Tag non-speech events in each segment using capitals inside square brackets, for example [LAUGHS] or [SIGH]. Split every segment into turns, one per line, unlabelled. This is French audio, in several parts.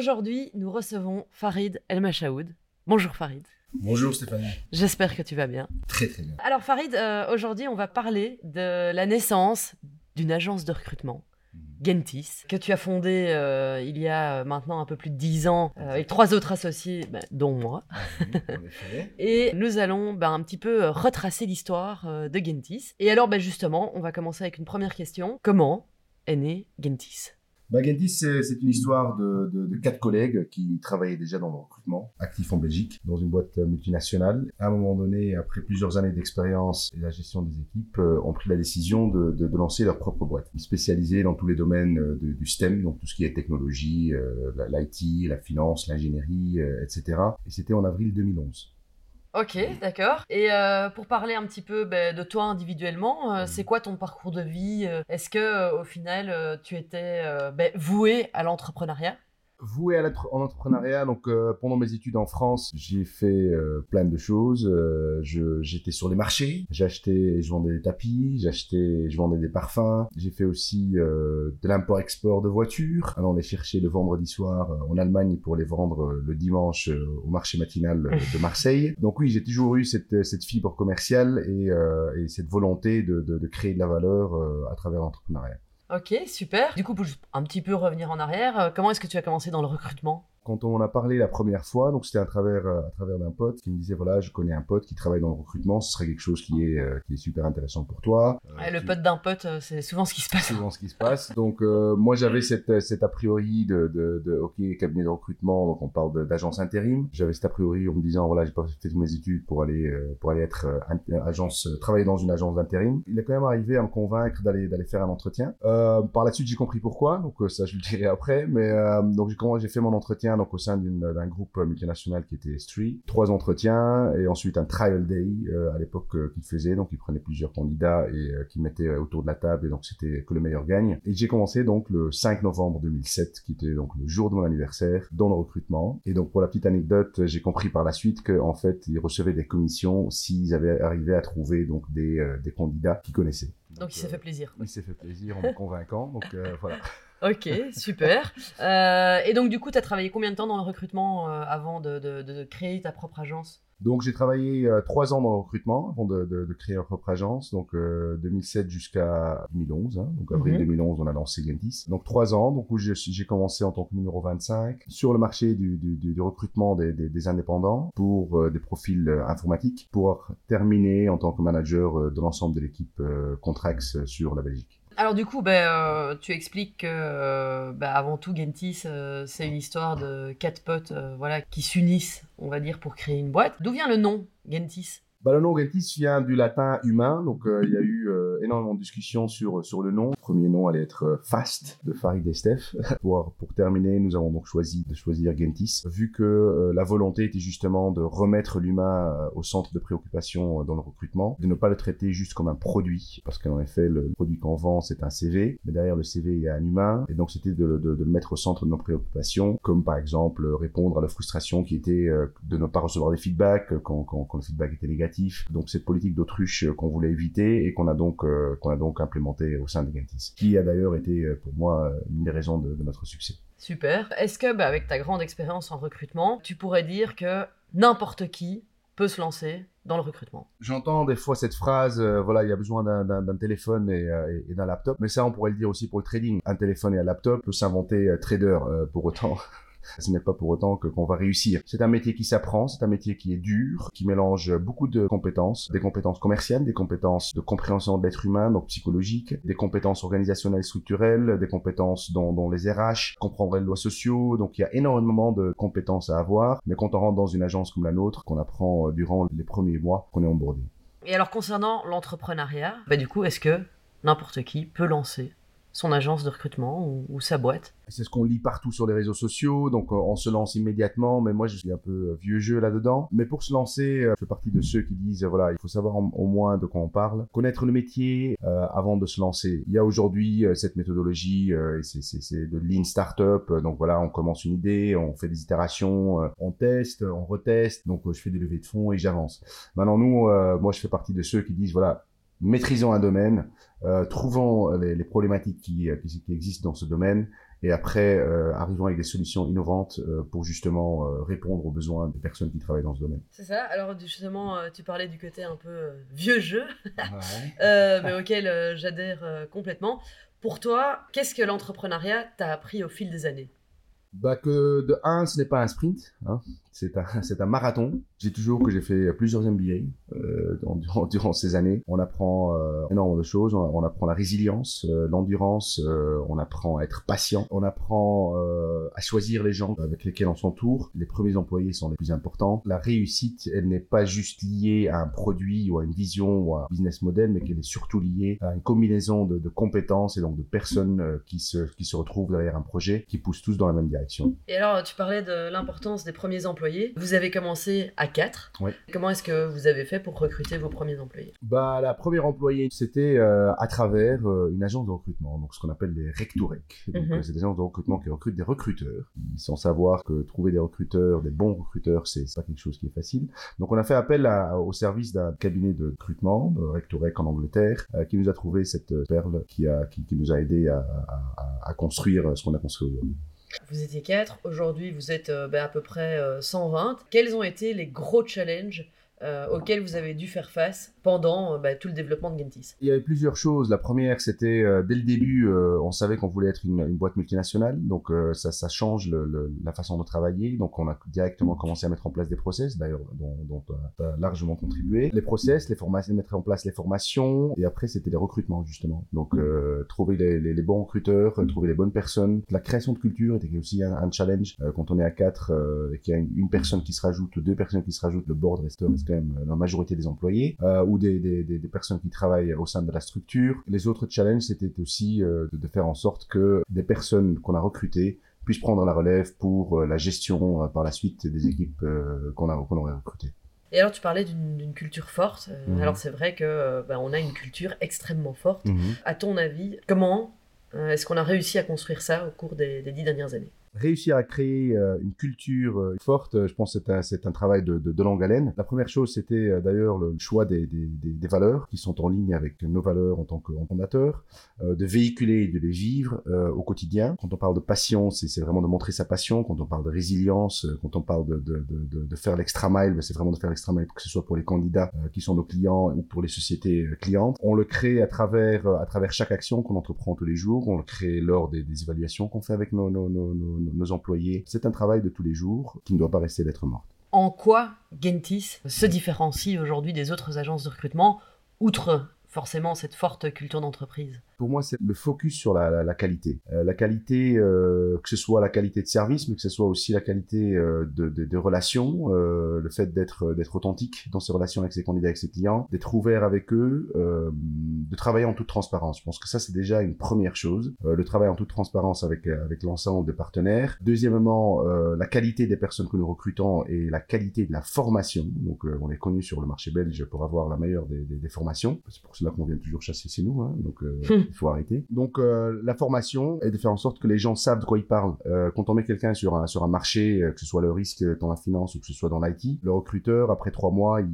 Aujourd'hui, nous recevons Farid El Machaoud. Bonjour Farid.
Bonjour Stéphanie.
J'espère que tu vas bien.
Très très bien.
Alors Farid, euh, aujourd'hui, on va parler de la naissance d'une agence de recrutement. Gentis, que tu as fondée euh, il y a maintenant un peu plus de dix ans euh, avec trois autres associés, bah, dont moi. [LAUGHS]
Effet.
Et nous allons bah, un petit peu euh, retracer l'histoire euh, de Gentis. Et alors, bah, justement, on va commencer avec une première question. Comment est né Gentis?
Gentis, c'est une histoire de, de- de quatre collègues qui travaillaient déjà dans le recrutement, actifs en Belgique, dans une boîte euh, multinationale. À un moment donné, après plusieurs années d'expérience et la gestion des équipes, euh, ont pris la décision de, de- lancer leur propre boîte, spécialisée dans tous les domaines euh, du STEM, donc tout ce qui est technologie, euh, l'IT, la finance, l'ingénierie, euh, etc. Et c'était en avril 2011.
Ok, d'accord. Et euh, pour parler un petit peu bah, de toi individuellement, euh, c'est quoi ton parcours de vie Euh, Est-ce que au final, tu étais bah, voué à l'entrepreneuriat?
Voué à l'être- en entrepreneuriat. Donc, euh, pendant mes études en France, j'ai fait euh, plein de choses. Euh, J'étais sur les marchés. J'achetais et je vendais des tapis. J'achetais et je vendais des parfums. J'ai fait aussi euh, de l'import-export de voitures, allant les chercher le vendredi soir euh, en Allemagne pour les vendre euh, le dimanche au marché matinal de Marseille. Donc oui, j'ai toujours eu cette, cette fibre commerciale et, et cette volonté de, de, de créer de la valeur à travers l'entrepreneuriat.
Ok, super. Du coup, pour un petit peu revenir en arrière, euh, comment est-ce que tu as commencé dans le recrutement?
Quand on en a parlé la première fois, donc c'était à travers euh, à travers d'un pote qui me disait voilà, je connais un pote qui travaille dans le recrutement, ce serait quelque chose qui est euh, qui est super intéressant pour toi. Euh,
Ouais, Le
tu-
pote d'un pote, c'est souvent ce qui se passe.
souvent ce qui se passe. Donc euh, moi j'avais cette cet a priori de de, de ok cabinet de recrutement, donc on parle d'agence intérim. J'avais cet a priori en me disant voilà, j'ai pas fait toutes mes études pour aller euh, pour aller être euh, agence travailler dans une agence d'intérim. Il est quand même arrivé à me convaincre d'aller d'aller faire un entretien. Euh, par la suite, j'ai compris pourquoi. Donc ça je le dirai après, mais euh, donc j'ai fait mon entretien donc au sein d'un groupe multinational qui était Street. Trois entretiens et ensuite un trial day euh, à l'époque euh, qu'il faisait. Donc il prenait plusieurs candidats et euh, qui mettaient euh, autour de la table et donc c'était que le meilleur gagne. Et j'ai commencé donc le 5 novembre 2007 qui était donc le jour de mon anniversaire dans le recrutement. Et donc pour la petite anecdote, j'ai compris par la suite que en fait ils recevaient des commissions s'ils avaient arrivé à trouver donc des euh, des candidats qu'ils connaissaient.
Donc il s'est
euh,
fait plaisir.
il s'est fait plaisir en me convaincant. Donc euh, [LAUGHS] voilà.
Ok, super. Euh, et donc du coup, tu as travaillé combien de temps dans le recrutement avant de, de- de créer ta propre agence?
Donc j'ai travaillé euh, trois ans dans le recrutement avant de, de, de créer ma propre agence, donc euh, 2007 jusqu'à 2011. Hein, donc avril
Mhm.
2011, on a lancé Gentis. Donc trois ans, donc où j'ai commencé en tant que numéro 25 sur le marché du, du, du, du recrutement des, des, des indépendants pour euh, des profils euh, informatiques, pour terminer en tant que manager euh, de l'ensemble de l'équipe euh, Contrax sur la Belgique.
Alors du coup, euh, tu expliques que euh, ben, avant tout, Gentis, euh, c'est une histoire de quatre potes voilà, qui s'unissent, on va dire, pour créer une boîte. D'où vient le nom Gentis?
Le nom Gentis vient du latin humain, donc euh, il y a eu euh, énormément de discussions sur sur le nom. Premier nom allait être euh, Fast de Farid et Steph. [LAUGHS] pour pour terminer, nous avons donc choisi de choisir Gentis, vu que euh, la volonté était justement de remettre l'humain euh, au centre de préoccupation euh, dans le recrutement, de ne pas le traiter juste comme un produit, parce qu'en effet le produit qu'on vend c'est un CV, mais derrière le CV il y a un humain, et donc c'était de, de, de le mettre au centre de nos préoccupations, comme par exemple répondre à la frustration qui était de ne pas recevoir des feedbacks quand, quand, quand le feedback était négatif. Donc cette politique d'autruche euh, qu'on voulait éviter et qu'on a donc euh, qu'on a donc implémenté au sein de Gentis, qui a d'ailleurs été euh, pour moi euh, une des raisons de, de notre succès.
Super. Est-ce que, ben, avec ta grande expérience en recrutement, tu pourrais dire que n'importe qui peut se lancer dans le recrutement?
J'entends des fois cette phrase, euh, voilà, il y a besoin d'un- téléphone et, euh, d'un laptop, mais ça on pourrait le dire aussi pour le trading. Un téléphone et un laptop peut s'inventer euh, trader pour autant. [LAUGHS] Ce n'est pas pour autant que qu'on va réussir. C'est un métier qui s'apprend, c'est un métier qui est dur, qui mélange beaucoup de compétences, des compétences commerciales, des compétences de compréhension de l'être humain, donc psychologique, des compétences organisationnelles structurelles, des compétences dans les RH, comprendre les lois sociaux. Donc il y a énormément de compétences à avoir, mais quand on rentre dans une agence comme la nôtre, qu'on apprend euh, durant les premiers mois qu'on est onboardé.
Et alors concernant l'entrepreneuriat, bah du coup, est-ce que n'importe qui peut lancer son agence de recrutement ou, sa boîte
C'est ce qu'on lit partout sur les réseaux sociaux, donc on se lance immédiatement, mais moi je suis un peu vieux jeu là-dedans. Mais pour se lancer, je fais partie de ceux qui disent, voilà, il faut savoir au moins de quoi on parle, connaître le métier avant de se lancer. Il y a aujourd'hui cette méthodologie, c'est de lean startup, donc voilà, on commence une idée, on fait des itérations, on teste, on reteste, donc je fais des levées de fonds et j'avance. Maintenant nous, moi je fais partie de ceux qui disent, voilà, maîtrisons un domaine, euh, trouvons les, les problématiques qui, euh, qui, qui, existent dans ce domaine et après euh, arrivons avec des solutions innovantes euh, pour justement euh, répondre aux besoins des personnes qui travaillent dans ce domaine.
C'est ça. Alors justement, tu parlais du côté un peu vieux jeu, ouais. [LAUGHS] mais auquel j'adhère complètement. Pour toi, qu'est-ce que l'entrepreneuriat t'a appris au fil des années?
Bah que de un, ce n'est pas un sprint, hein. c'est un, [LAUGHS] un marathon. J'ai toujours que j'ai fait plusieurs MBA euh, [LAUGHS] durant, durant, ces années. On apprend euh, énormément de choses. On, apprend la résilience, euh, l'endurance. Euh, on apprend à être patient. On apprend euh, à choisir les gens avec lesquels on s'entoure. Les premiers employés sont les plus importants. La réussite, elle n'est pas juste liée à un produit ou à une vision ou à un business model, mais qu'elle est surtout liée à une combinaison de, de compétences et donc de personnes qui se qui se retrouvent derrière un projet, qui poussent tous dans la même direction.
Et alors, tu parlais de l'importance des premiers employés. Vous avez commencé à 4.
Oui.
Comment est-ce que vous avez fait pour recruter vos premiers employés?
Bah, la première employée, c'était euh, à travers euh, une agence de recrutement, donc ce qu'on appelle les Rectorec. Mhm. euh, c'est des agences de recrutement qui recrutent des recruteurs, sans savoir que trouver des recruteurs, des bons recruteurs, c'est pas quelque chose qui est facile. Donc, on a fait appel au service d'un cabinet de recrutement, de Rectorec en Angleterre, qui nous a trouvé cette perle qui, a, qui, nous a aidé à, à, à construire ce qu'on a construit aujourd'hui.
Vous étiez 4, aujourd'hui vous êtes euh, ben, à peu près 120. Euh, Quels ont été les gros challenges euh, auxquels vous avez dû faire face pendant euh, bah, tout le développement de Gentis
Il y avait plusieurs choses. La première, c'était euh, dès le début, on savait qu'on voulait être une, une, boîte multinationale, donc ça, ça, change le, le, la façon de travailler. Donc on a directement commencé à mettre en place des process, d'ailleurs dont, dont tu largement contribué. Les process, les formations, mettre en place les formations, et après c'était les recrutements justement. Donc trouver les, les, les, bons recruteurs, trouver les bonnes personnes. La création de culture était aussi un, un challenge quand on est à quatre et qu'il y a une, personne qui se rajoute, deux personnes qui se rajoutent, le board reste euh, la majorité des employés, euh, ou des, des, des, personnes qui travaillent au sein de la structure. Les autres challenges, c'était aussi euh, de, faire en sorte que des personnes qu'on a recrutées puissent prendre la relève pour la gestion par la suite des équipes qu'on a qu'on aurait recrutées.
Et alors, tu parlais d'une culture forte. Mhm. Alors, c'est vrai que bah, on a une culture extrêmement forte. Mhm. À ton avis, comment est-ce qu'on a réussi à construire ça au cours des dix dernières années?
Réussir à créer euh, une culture euh, forte, euh, je pense que c'est un, un travail de, de, de, longue haleine. La première chose, c'était d'ailleurs le choix des, des, des, valeurs qui sont en ligne avec nos valeurs en tant que fondateur, de véhiculer et de les vivre au quotidien. Quand on parle de passion, c'est, vraiment de montrer sa passion. Quand on parle de résilience, quand on parle de, de, de, de faire l'extra mile, ben, c'est vraiment de faire l'extra mile, que ce soit pour les candidats qui sont nos clients ou pour les sociétés clientes. On le crée à travers, à travers chaque action qu'on entreprend tous les jours. On le crée lors des, des évaluations qu'on fait avec nos, nos, nos, nos nos employés. C'est un travail de tous les jours qui ne doit pas rester d'être morte.
En quoi Gentis se différencie aujourd'hui des autres agences de recrutement, outre forcément cette forte culture d'entreprise?
Pour moi, c'est le focus sur la, la, qualité. Euh, la qualité, euh, que ce soit la qualité de service, mais que ce soit aussi la qualité euh, de, de, de relations, le fait d'être d'être authentique dans ses relations avec ses candidats, avec ses clients, d'être ouvert avec eux, de travailler en toute transparence. Je pense que ça, c'est déjà une première chose. le travail en toute transparence avec avec l'ensemble des partenaires. Deuxièmement, la qualité des personnes que nous recrutons et la qualité de la formation. Donc, on est connu sur le marché belge pour avoir la meilleure des, des, des formations. C'est pour cela qu'on vient toujours chasser chez nous. Hein. Donc, [LAUGHS] il faut arrêter. Donc euh, la formation est de faire en sorte que les gens savent de quoi ils parlent. Euh, quand on met quelqu'un sur un sur un marché, euh, que ce soit le risque dans la finance ou que ce soit dans l'IT, le recruteur après trois mois, il,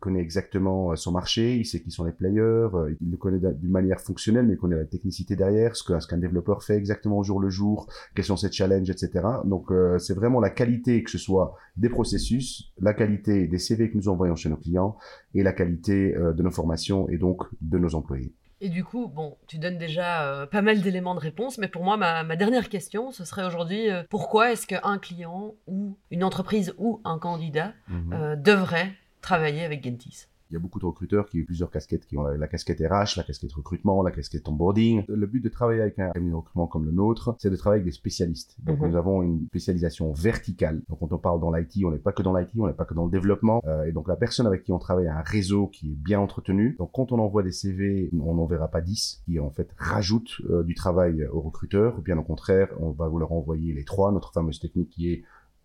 connaît exactement son marché, il sait qui sont les players, il le connaît d'une manière fonctionnelle, mais il connaît la technicité derrière, ce que ce qu'un développeur fait exactement au jour le jour, quels sont ses challenges, etc. Donc c'est vraiment la qualité que ce soit des processus, la qualité des CV que nous envoyons chez nos clients et la qualité de nos formations et donc de nos employés.
Et du coup, bon, tu donnes déjà euh, pas mal d'éléments de réponse, mais pour moi, ma, dernière question, ce serait aujourd'hui, euh, pourquoi est-ce qu'un client ou une entreprise ou un candidat mhm. euh, devrait travailler avec Gentis
Il y a beaucoup de recruteurs qui ont plusieurs casquettes, qui ont la, casquette RH, la casquette recrutement, la casquette onboarding. Le but de travailler avec un cabinet de recrutement comme le nôtre, c'est de travailler avec des spécialistes. Donc mhm. nous avons une spécialisation verticale. Donc quand on parle dans l'IT, on n'est pas que dans l'IT, on n'est pas que dans le développement. Euh, et donc la personne avec qui on travaille a un réseau qui est bien entretenu. Donc quand on envoie des CV, on n'en verra pas 10 qui en fait rajoutent euh, du travail aux recruteurs. Ou bien au contraire, on va vous leur envoyer les trois. Notre fameuse technique qui est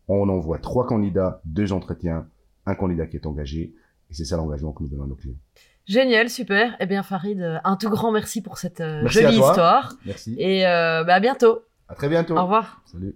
on envoie trois candidats, deux entretiens, un candidat qui est engagé. Et c'est ça l'engagement que nous donnons à nos clients.
Génial, super. Eh bien, Farid, euh, un tout grand merci pour cette euh, jolie histoire.
Merci.
Et euh, bah, à bientôt.
À très bientôt.
Au revoir.
Salut.